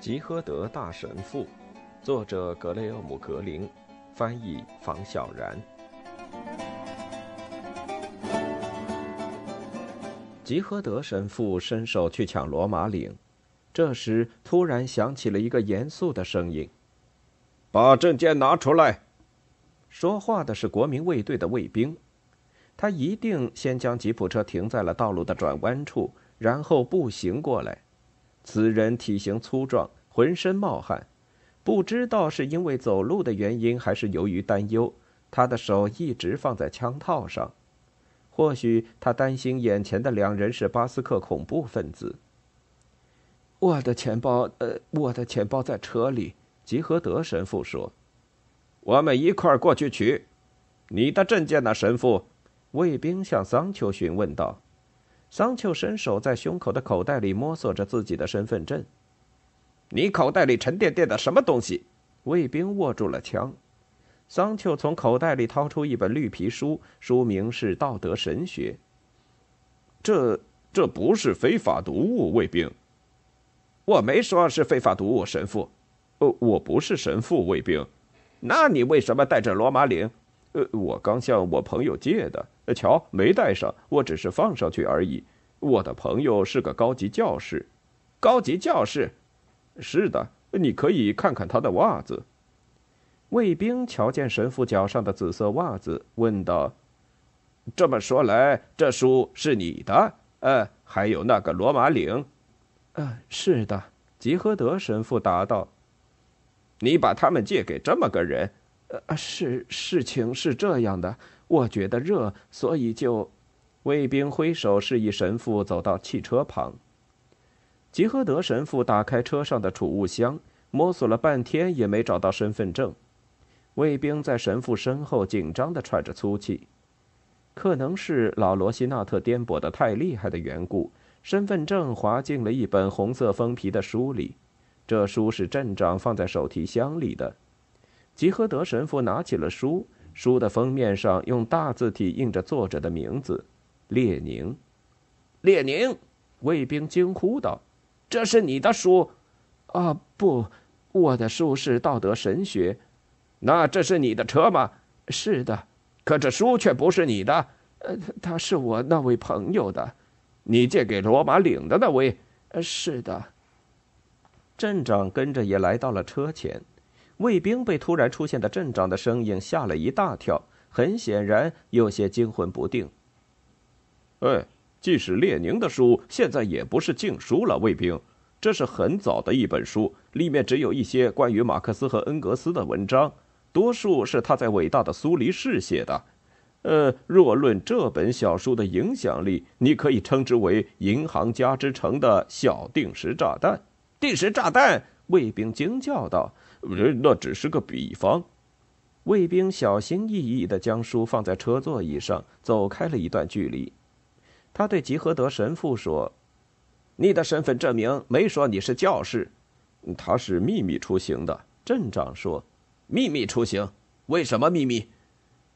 吉诃德大神父，作者格雷厄姆·格林，翻译房小然。吉诃德神父伸手去抢罗马领，这时突然响起了一个严肃的声音：“把证件拿出来！”说话的是国民卫队的卫兵，他一定先将吉普车停在了道路的转弯处，然后步行过来。此人体型粗壮，浑身冒汗，不知道是因为走路的原因，还是由于担忧，他的手一直放在枪套上。或许他担心眼前的两人是巴斯克恐怖分子。我的钱包，呃，我的钱包在车里。吉和德神父说：“我们一块儿过去取。你的证件呢，神父？”卫兵向桑丘询问道。桑丘伸手在胸口的口袋里摸索着自己的身份证。你口袋里沉甸甸的什么东西？卫兵握住了枪。桑丘从口袋里掏出一本绿皮书，书名是《道德神学》。这这不是非法读物，卫兵。我没说是非法读物，神父。呃，我不是神父，卫兵。那你为什么带着罗马领？呃，我刚向我朋友借的。瞧，没带上，我只是放上去而已。我的朋友是个高级教士，高级教士，是的，你可以看看他的袜子。卫兵瞧见神父脚上的紫色袜子，问道：“这么说来，这书是你的？呃，还有那个罗马领？”“呃，是的。”吉诃德神父答道。“你把他们借给这么个人？”“呃，是，事情是这样的。”我觉得热，所以就……卫兵挥手示意神父走到汽车旁。吉诃德神父打开车上的储物箱，摸索了半天也没找到身份证。卫兵在神父身后紧张地喘着粗气，可能是老罗西纳特颠簸的太厉害的缘故，身份证滑进了一本红色封皮的书里。这书是镇长放在手提箱里的。吉诃德神父拿起了书。书的封面上用大字体印着作者的名字，列宁。列宁，卫兵惊呼道：“这是你的书？”“啊，不，我的书是《道德神学》。”“那这是你的车吗？”“是的。”“可这书却不是你的。”“呃，他是我那位朋友的。”“你借给罗马领的那位？”“，是的。”镇长跟着也来到了车前。卫兵被突然出现的镇长的声音吓了一大跳，很显然有些惊魂不定。哎，即使列宁的书，现在也不是禁书了。卫兵，这是很早的一本书，里面只有一些关于马克思和恩格斯的文章，多数是他在伟大的苏黎世写的。呃，若论这本小书的影响力，你可以称之为银行家之城的小定时炸弹。定时炸弹！卫兵惊叫道。那只是个比方。卫兵小心翼翼地将书放在车座椅上，走开了一段距离。他对吉和德神父说：“你的身份证明没说你是教士。”他是秘密出行的。镇长说：“秘密出行？为什么秘密？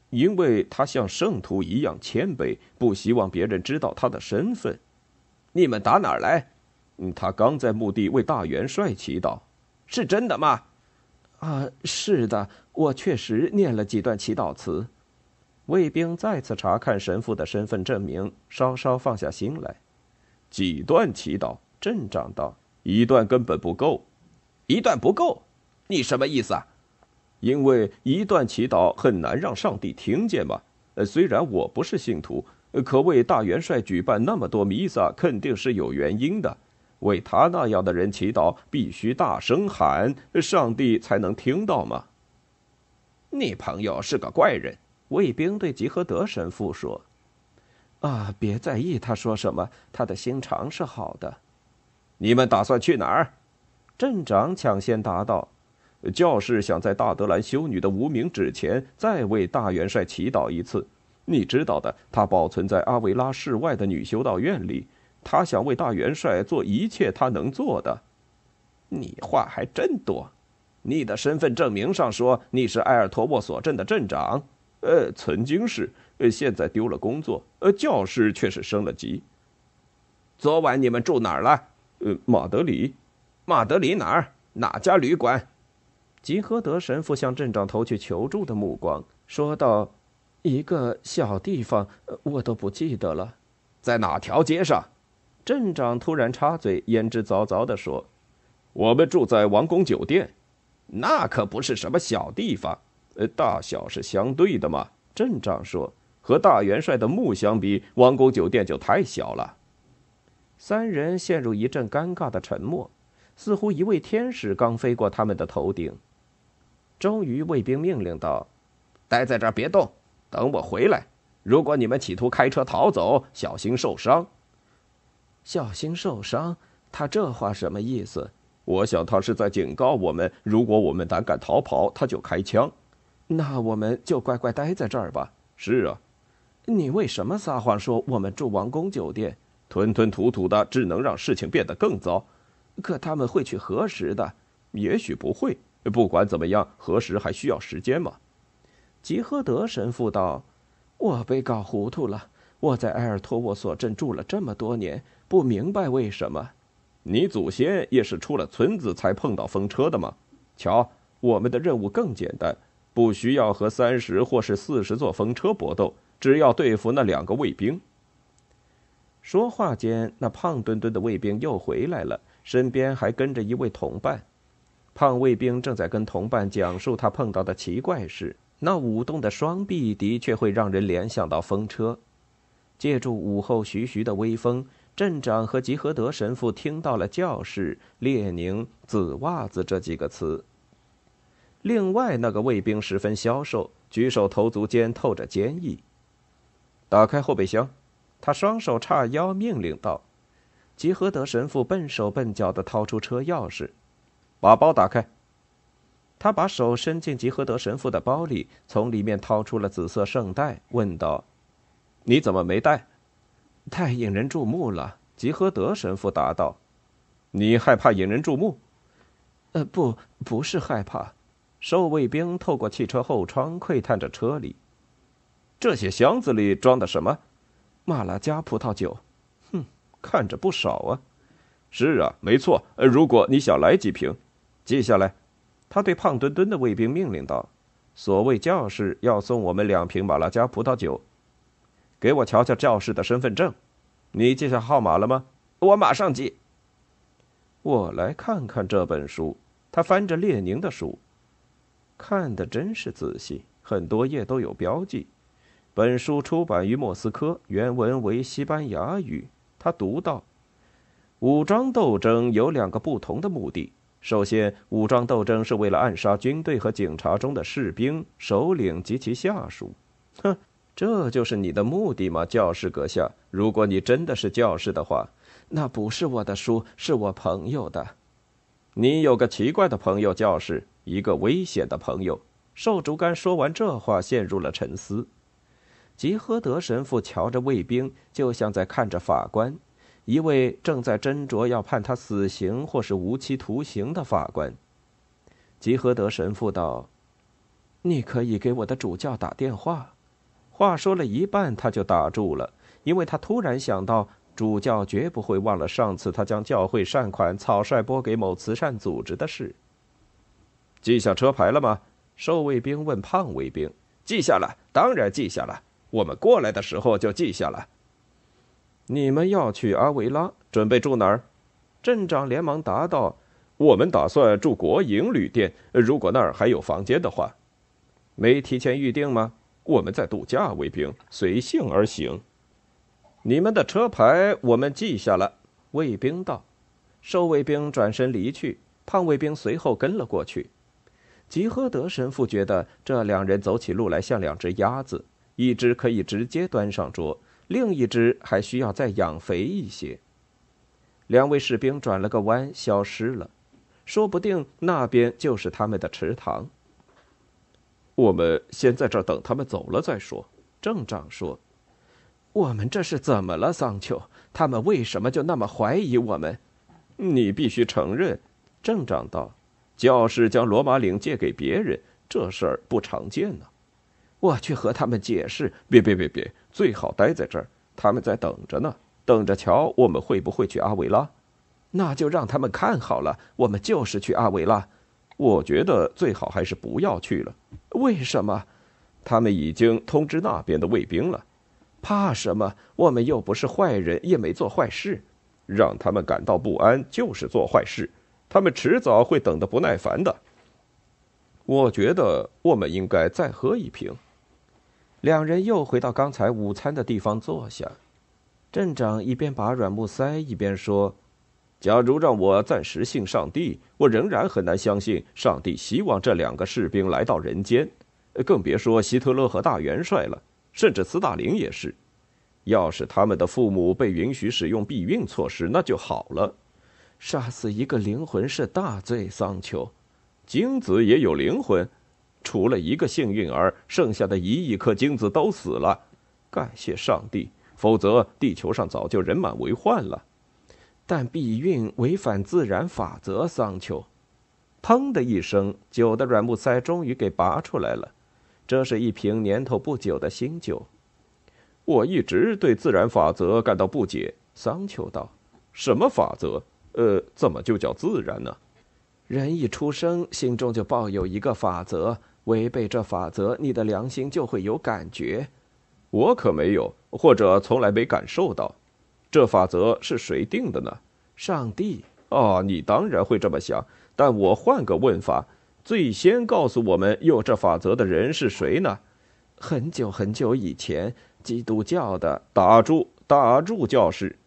因为他像圣徒一样谦卑，不希望别人知道他的身份。”你们打哪儿来？他刚在墓地为大元帅祈祷。是真的吗？啊，是的，我确实念了几段祈祷词。卫兵再次查看神父的身份证明，稍稍放下心来。几段祈祷？镇长道：“一段根本不够，一段不够。你什么意思啊？因为一段祈祷很难让上帝听见嘛。呃，虽然我不是信徒，可为大元帅举办那么多弥撒，肯定是有原因的。”为他那样的人祈祷，必须大声喊，上帝才能听到吗？你朋友是个怪人，卫兵对吉和德神父说：“啊，别在意他说什么，他的心肠是好的。”你们打算去哪儿？镇长抢先答道：“教士想在大德兰修女的无名指前再为大元帅祈祷一次。你知道的，他保存在阿维拉市外的女修道院里。”他想为大元帅做一切他能做的。你话还真多。你的身份证明上说你是埃尔托沃索镇的镇长。呃，曾经是，呃，现在丢了工作。呃，教师却是升了级。昨晚你们住哪儿了？呃，马德里。马德里哪儿？哪家旅馆？吉和德神父向镇长投去求助的目光，说道：“一个小地方，我都不记得了，在哪条街上？”镇长突然插嘴，言之凿凿地说：“我们住在王宫酒店，那可不是什么小地方，呃，大小是相对的嘛。”镇长说：“和大元帅的墓相比，王宫酒店就太小了。”三人陷入一阵尴尬的沉默，似乎一位天使刚飞过他们的头顶。终于，卫兵命令道：“待在这儿别动，等我回来。如果你们企图开车逃走，小心受伤。”小心受伤，他这话什么意思？我想他是在警告我们，如果我们胆敢逃跑，他就开枪。那我们就乖乖待在这儿吧。是啊，你为什么撒谎说我们住王宫酒店？吞吞吐吐的，只能让事情变得更糟。可他们会去核实的，也许不会。不管怎么样，核实还需要时间嘛。吉诃德神父道：“我被搞糊涂了。我在埃尔托沃索镇住了这么多年。”不明白为什么，你祖先也是出了村子才碰到风车的吗？瞧，我们的任务更简单，不需要和三十或是四十座风车搏斗，只要对付那两个卫兵。说话间，那胖墩墩的卫兵又回来了，身边还跟着一位同伴。胖卫兵正在跟同伴讲述他碰到的奇怪事，那舞动的双臂的确会让人联想到风车。借助午后徐徐的微风。镇长和吉和德神父听到了“教士”“列宁”“紫袜子”这几个词。另外，那个卫兵十分消瘦，举手投足间透着坚毅。打开后备箱，他双手叉腰，命令道：“吉和德神父笨手笨脚地掏出车钥匙，把包打开。”他把手伸进吉和德神父的包里，从里面掏出了紫色圣带，问道：“你怎么没带？”太引人注目了，吉诃德神父答道：“你害怕引人注目？”“呃，不，不是害怕。”守卫兵透过汽车后窗窥探着车里，这些箱子里装的什么？马拉加葡萄酒。哼，看着不少啊。是啊，没错。呃，如果你想来几瓶，记下来。他对胖墩墩的卫兵命令道：“所谓教士要送我们两瓶马拉加葡萄酒。”给我瞧瞧教士的身份证，你记下号码了吗？我马上记。我来看看这本书。他翻着列宁的书，看的真是仔细，很多页都有标记。本书出版于莫斯科，原文为西班牙语。他读到：“武装斗争有两个不同的目的。首先，武装斗争是为了暗杀军队和警察中的士兵、首领及其下属。”哼。这就是你的目的吗，教士阁下？如果你真的是教士的话，那不是我的书，是我朋友的。你有个奇怪的朋友，教士，一个危险的朋友。瘦竹竿说完这话，陷入了沉思。吉诃德神父瞧着卫兵，就像在看着法官，一位正在斟酌要判他死刑或是无期徒刑的法官。吉诃德神父道：“你可以给我的主教打电话。”话说了一半，他就打住了，因为他突然想到，主教绝不会忘了上次他将教会善款草率拨给某慈善组织的事。记下车牌了吗？瘦卫兵问胖卫兵。记下了，当然记下了。我们过来的时候就记下了。你们要去阿维拉，准备住哪儿？镇长连忙答道：“我们打算住国营旅店，如果那儿还有房间的话。没提前预定吗？”我们在度假，卫兵随性而行。你们的车牌我们记下了。卫兵道。瘦卫兵转身离去，胖卫兵随后跟了过去。吉诃德神父觉得这两人走起路来像两只鸭子，一只可以直接端上桌，另一只还需要再养肥一些。两位士兵转了个弯，消失了，说不定那边就是他们的池塘。我们先在这儿等他们走了再说。镇长说：“我们这是怎么了，桑丘？他们为什么就那么怀疑我们？”你必须承认，镇长道：“教士将罗马领借给别人，这事儿不常见呢。”我去和他们解释。别别别别，最好待在这儿，他们在等着呢，等着瞧我们会不会去阿维拉。那就让他们看好了，我们就是去阿维拉。我觉得最好还是不要去了。为什么？他们已经通知那边的卫兵了。怕什么？我们又不是坏人，也没做坏事。让他们感到不安就是做坏事。他们迟早会等得不耐烦的。我觉得我们应该再喝一瓶。两人又回到刚才午餐的地方坐下。镇长一边拔软木塞，一边说：“假如让我暂时信上帝，我仍然很难相信上帝希望这两个士兵来到人间，更别说希特勒和大元帅了，甚至斯大林也是。要是他们的父母被允许使用避孕措施，那就好了。杀死一个灵魂是大罪，桑丘。精子也有灵魂。”除了一个幸运儿，剩下的一亿颗精子都死了。感谢上帝，否则地球上早就人满为患了。但避孕违反自然法则，桑丘。砰的一声，酒的软木塞终于给拔出来了。这是一瓶年头不久的新酒。我一直对自然法则感到不解，桑丘道：“什么法则？呃，怎么就叫自然呢？人一出生，心中就抱有一个法则。”违背这法则，你的良心就会有感觉。我可没有，或者从来没感受到。这法则是谁定的呢？上帝。哦，你当然会这么想。但我换个问法：最先告诉我们有这法则的人是谁呢？很久很久以前，基督教的打住，打住，教士。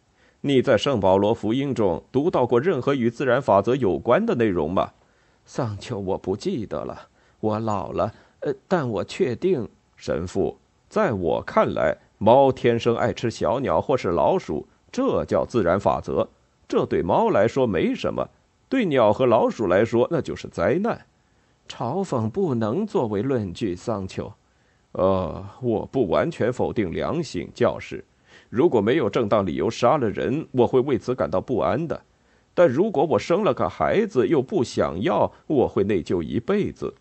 你在圣保罗福音中读到过任何与自然法则有关的内容吗？桑丘，我不记得了。我老了，呃，但我确定，神父，在我看来，猫天生爱吃小鸟或是老鼠，这叫自然法则。这对猫来说没什么，对鸟和老鼠来说那就是灾难。嘲讽不能作为论据，桑丘。呃，我不完全否定良心，教士。如果没有正当理由杀了人，我会为此感到不安的。但如果我生了个孩子又不想要，我会内疚一辈子。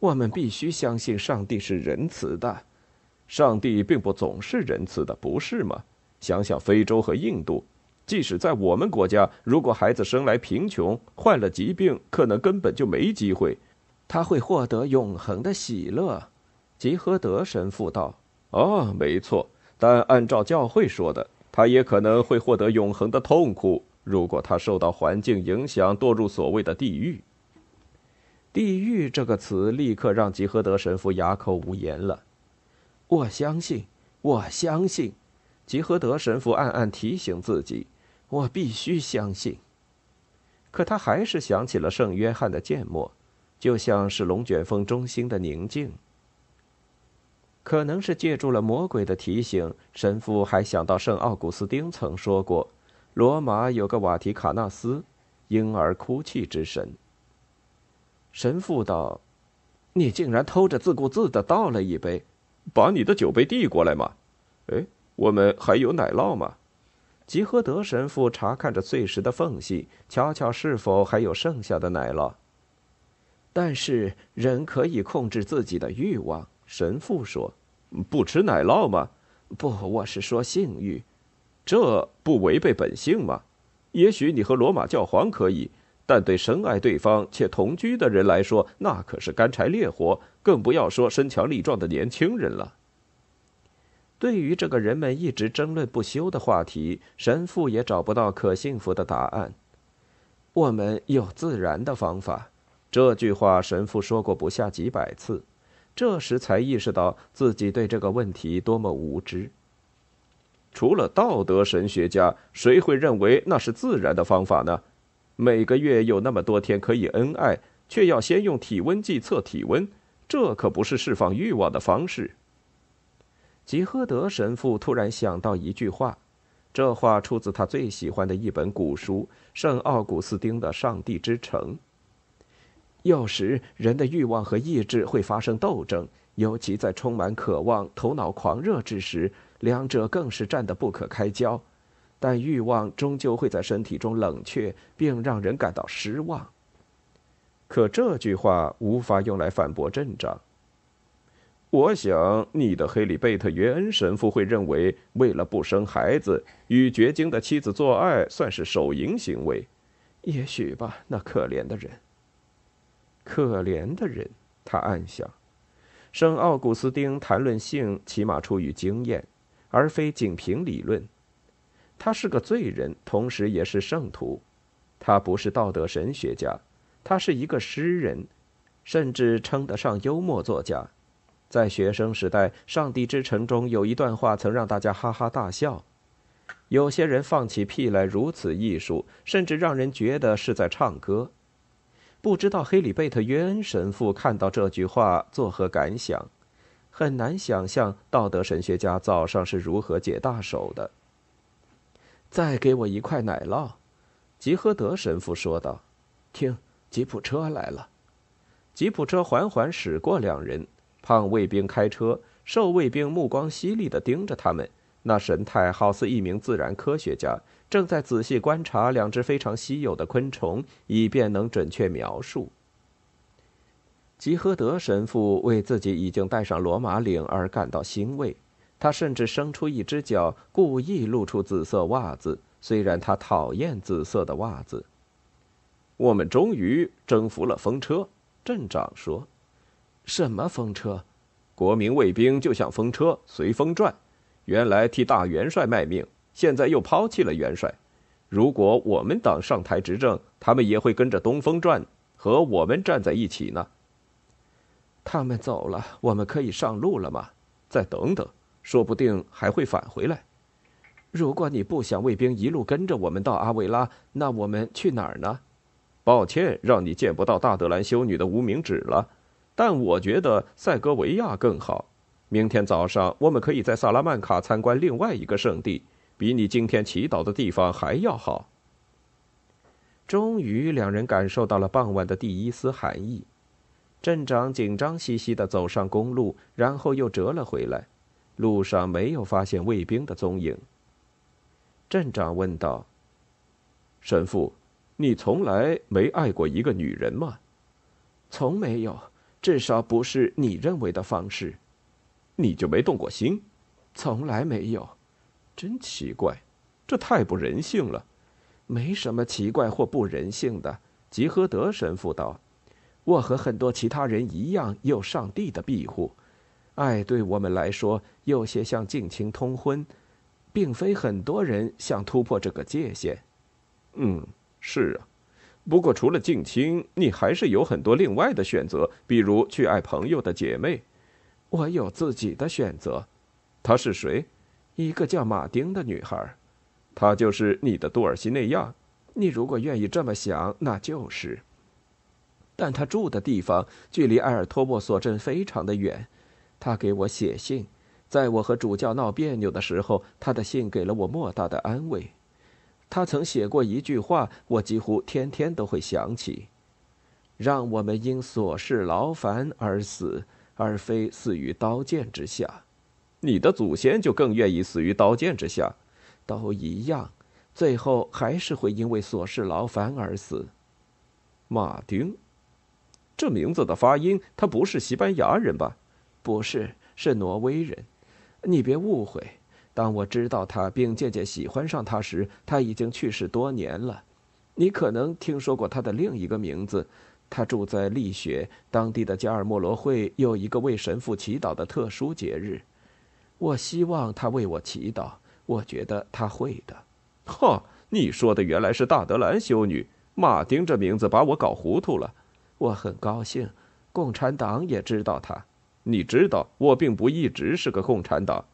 我们必须相信上帝是仁慈的，上帝并不总是仁慈的，不是吗？想想非洲和印度，即使在我们国家，如果孩子生来贫穷，患了疾病，可能根本就没机会，他会获得永恒的喜乐。吉诃德神父道：“哦，没错，但按照教会说的，他也可能会获得永恒的痛苦，如果他受到环境影响，堕入所谓的地狱。”地狱这个词立刻让吉诃德神父哑口无言了。我相信，我相信，吉诃德神父暗暗提醒自己：我必须相信。可他还是想起了圣约翰的缄默，就像是龙卷风中心的宁静。可能是借助了魔鬼的提醒，神父还想到圣奥古斯丁曾说过：罗马有个瓦提卡纳斯，婴儿哭泣之神。神父道：“你竟然偷着自顾自的倒了一杯，把你的酒杯递过来嘛？哎，我们还有奶酪吗？”吉诃德神父查看着碎石的缝隙，瞧瞧是否还有剩下的奶酪。但是人可以控制自己的欲望，神父说：“不吃奶酪吗？不，我是说性欲，这不违背本性吗？也许你和罗马教皇可以。”但对深爱对方且同居的人来说，那可是干柴烈火，更不要说身强力壮的年轻人了。对于这个人们一直争论不休的话题，神父也找不到可信服的答案。我们有自然的方法，这句话神父说过不下几百次，这时才意识到自己对这个问题多么无知。除了道德神学家，谁会认为那是自然的方法呢？每个月有那么多天可以恩爱，却要先用体温计测体温，这可不是释放欲望的方式。吉诃德神父突然想到一句话，这话出自他最喜欢的一本古书《圣奥古斯丁的上帝之城》。有时人的欲望和意志会发生斗争，尤其在充满渴望、头脑狂热之时，两者更是战得不可开交。但欲望终究会在身体中冷却，并让人感到失望。可这句话无法用来反驳镇长。我想你的黑里贝特约恩神父会认为，为了不生孩子，与绝经的妻子做爱算是手淫行为。也许吧，那可怜的人。可怜的人，他暗想。圣奥古斯丁谈论性，起码出于经验，而非仅凭理论。他是个罪人，同时也是圣徒。他不是道德神学家，他是一个诗人，甚至称得上幽默作家。在学生时代，《上帝之城》中有一段话曾让大家哈哈大笑。有些人放起屁来如此艺术，甚至让人觉得是在唱歌。不知道黑里贝特约恩神父看到这句话作何感想？很难想象道德神学家早上是如何解大手的。再给我一块奶酪，吉诃德神父说道。听，吉普车来了。吉普车缓缓驶过两人。胖卫兵开车，瘦卫兵目光犀利地盯着他们，那神态好似一名自然科学家正在仔细观察两只非常稀有的昆虫，以便能准确描述。吉诃德神父为自己已经戴上罗马领而感到欣慰，他甚至伸出一只脚，故意露出紫色袜子，虽然他讨厌紫色的袜子。我们终于征服了风车，镇长说。什么风车？国民卫兵就像风车，随风转。原来替大元帅卖命，现在又抛弃了元帅。如果我们党上台执政，他们也会跟着东风转，和我们站在一起呢。他们走了，我们可以上路了吗？再等等，说不定还会返回来。如果你不想卫兵一路跟着我们到阿维拉，那我们去哪儿呢？抱歉，让你见不到大德兰修女的无名指了。但我觉得塞戈维亚更好。明天早上我们可以在萨拉曼卡参观另外一个圣地，比你今天祈祷的地方还要好。终于，两人感受到了傍晚的第一丝寒意。镇长紧张兮兮地走上公路，然后又折了回来。路上没有发现卫兵的踪影。镇长问道：“神父，你从来没爱过一个女人吗？”“从没有。”至少不是你认为的方式，你就没动过心？从来没有，真奇怪，这太不人性了。没什么奇怪或不人性的，吉诃德神父道：“我和很多其他人一样，有上帝的庇护。爱对我们来说有些像近亲通婚，并非很多人想突破这个界限。”嗯，是啊。不过，除了近亲，你还是有很多另外的选择，比如去爱朋友的姐妹。我有自己的选择。她是谁？一个叫马丁的女孩。她就是你的杜尔西内亚。你如果愿意这么想，那就是。但她住的地方距离埃尔托莫索镇非常的远。他给我写信，在我和主教闹别扭的时候，他的信给了我莫大的安慰。他曾写过一句话，我几乎天天都会想起：“让我们因琐事劳烦而死，而非死于刀剑之下。”你的祖先就更愿意死于刀剑之下，都一样，最后还是会因为琐事劳烦而死。马丁，这名字的发音，他不是西班牙人吧？不是，是挪威人。你别误会。当我知道他并渐渐喜欢上他时，他已经去世多年了。你可能听说过他的另一个名字。他住在丽雪，当地的加尔默罗会有一个为神父祈祷的特殊节日。我希望他为我祈祷。我觉得他会的。哈，你说的原来是大德兰修女。马丁这名字把我搞糊涂了。我很高兴，共产党也知道他。你知道，我并不一直是个共产党。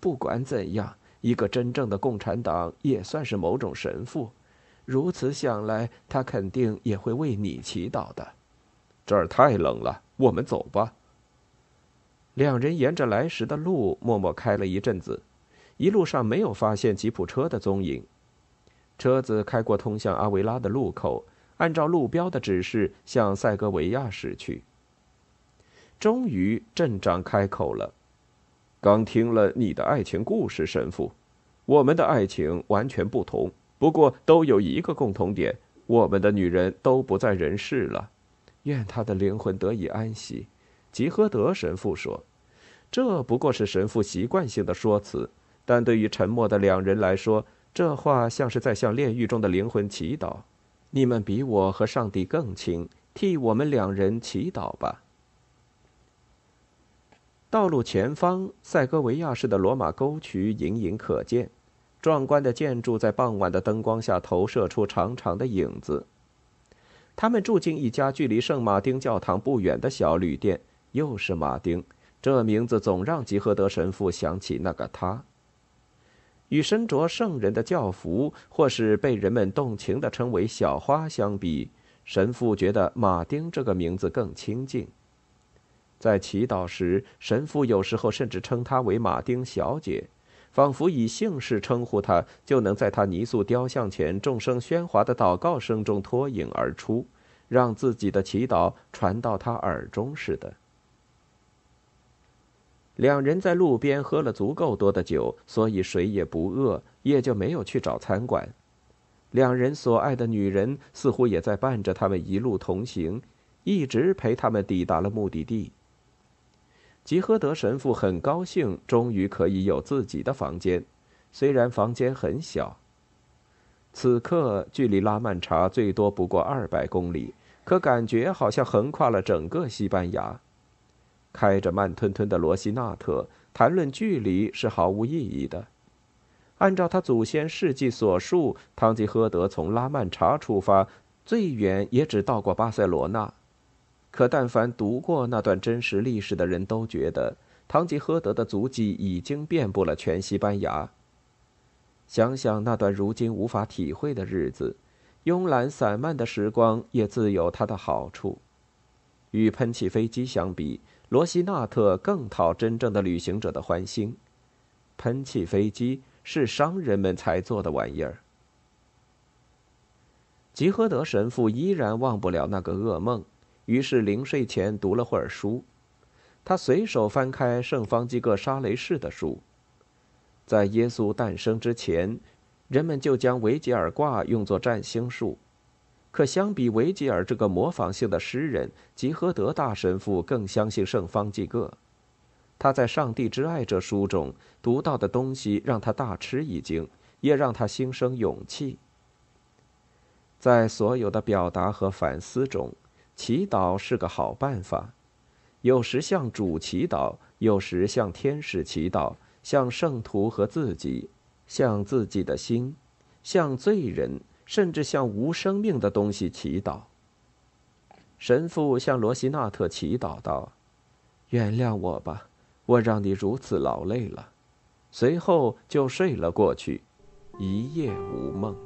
不管怎样，一个真正的共产党也算是某种神父。如此想来，他肯定也会为你祈祷的。这儿太冷了，我们走吧。两人沿着来时的路默默开了一阵子，一路上没有发现吉普车的踪影。车子开过通向阿维拉的路口，按照路标的指示向塞戈维亚驶去。终于，镇长开口了。刚听了你的爱情故事，神父，我们的爱情完全不同，不过都有一个共同点：我们的女人都不在人世了。愿她的灵魂得以安息。吉诃德神父说：“这不过是神父习惯性的说辞，但对于沉默的两人来说，这话像是在向炼狱中的灵魂祈祷。你们比我和上帝更亲，替我们两人祈祷吧。道路前方，塞戈维亚式的罗马沟渠隐隐可见，壮观的建筑在傍晚的灯光下投射出长长的影子。他们住进一家距离圣马丁教堂不远的小旅店，又是马丁。这名字总让吉诃德神父想起那个他。与身着圣人的教服，或是被人们动情地称为“小花”相比，神父觉得马丁这个名字更亲近。在祈祷时，神父有时候甚至称她为马丁小姐，仿佛以姓氏称呼她，就能在她泥塑雕像前众声喧哗的祷告声中脱颖而出，让自己的祈祷传到她耳中似的。两人在路边喝了足够多的酒，所以谁也不饿，也就没有去找餐馆。两人所爱的女人似乎也在伴着他们一路同行，一直陪他们抵达了目的地。吉诃德神父很高兴，终于可以有自己的房间，虽然房间很小。此刻距离拉曼查最多不过二百公里，可感觉好像横跨了整个西班牙。开着慢吞吞的罗西纳特谈论距离是毫无意义的。按照他祖先事迹所述，唐吉诃德从拉曼查出发，最远也只到过巴塞罗那。可但凡读过那段真实历史的人都觉得，唐吉诃德的足迹已经遍布了全西班牙。想想那段如今无法体会的日子，慵懒散漫的时光也自有它的好处。与喷气飞机相比，罗西纳特更讨真正的旅行者的欢心。喷气飞机是商人们才做的玩意儿。吉诃德神父依然忘不了那个噩梦，于是临睡前读了会儿书。他随手翻开圣方济各沙雷士的书。在耶稣诞生之前，人们就将维吉尔卦用作占星术。可相比维吉尔这个模仿性的诗人，吉诃德大神父更相信圣方济各。他在《上帝之爱》这书中读到的东西让他大吃一惊，也让他心生勇气。在所有的表达和反思中，祈祷是个好办法。有时向主祈祷，有时向天使祈祷，向圣徒和自己，向自己的心，向罪人。甚至向无生命的东西祈祷。神父向罗西纳特祈祷道：“原谅我吧，我让你如此劳累了。”随后就睡了过去，一夜无梦。